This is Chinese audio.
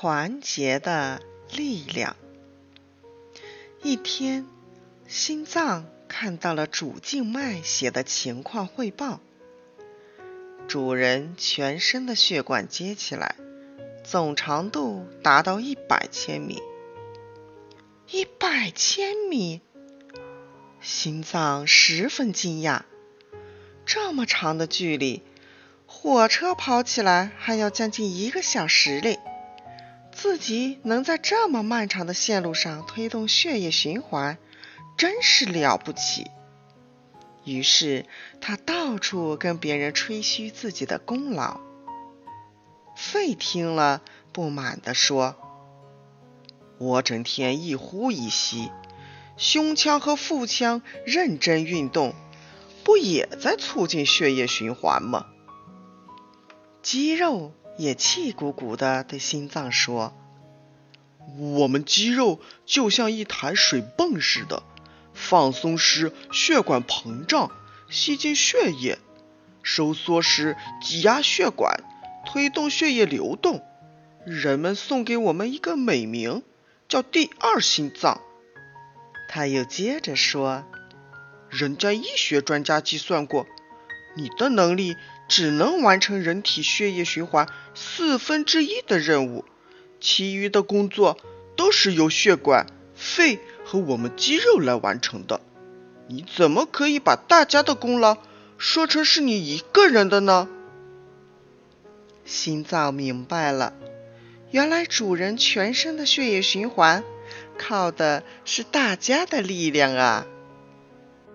团结的力量。一天，心脏看到了主静脉写的情况汇报：主人全身的血管接起来，总长度达到一百千米。一百千米！心脏十分惊讶，这么长的距离，火车跑起来还要将近一个小时嘞。自己能在这么漫长的线路上推动血液循环，真是了不起。于是他到处跟别人吹嘘自己的功劳。肺听了，不满地说：“我整天一呼一吸，胸腔和腹腔认真运动，不也在促进血液循环吗？”肌肉。也气鼓鼓地对心脏说：“我们肌肉就像一台水泵似的，放松时血管膨胀，吸进血液；收缩时挤压血管，推动血液流动。人们送给我们一个美名，叫‘第二心脏’。”他又接着说：“人家医学专家计算过。”你的能力只能完成人体血液循环四分之一的任务，其余的工作都是由血管、肺和我们肌肉来完成的。你怎么可以把大家的功劳说成是你一个人的呢？心脏明白了，原来主人全身的血液循环靠的是大家的力量啊！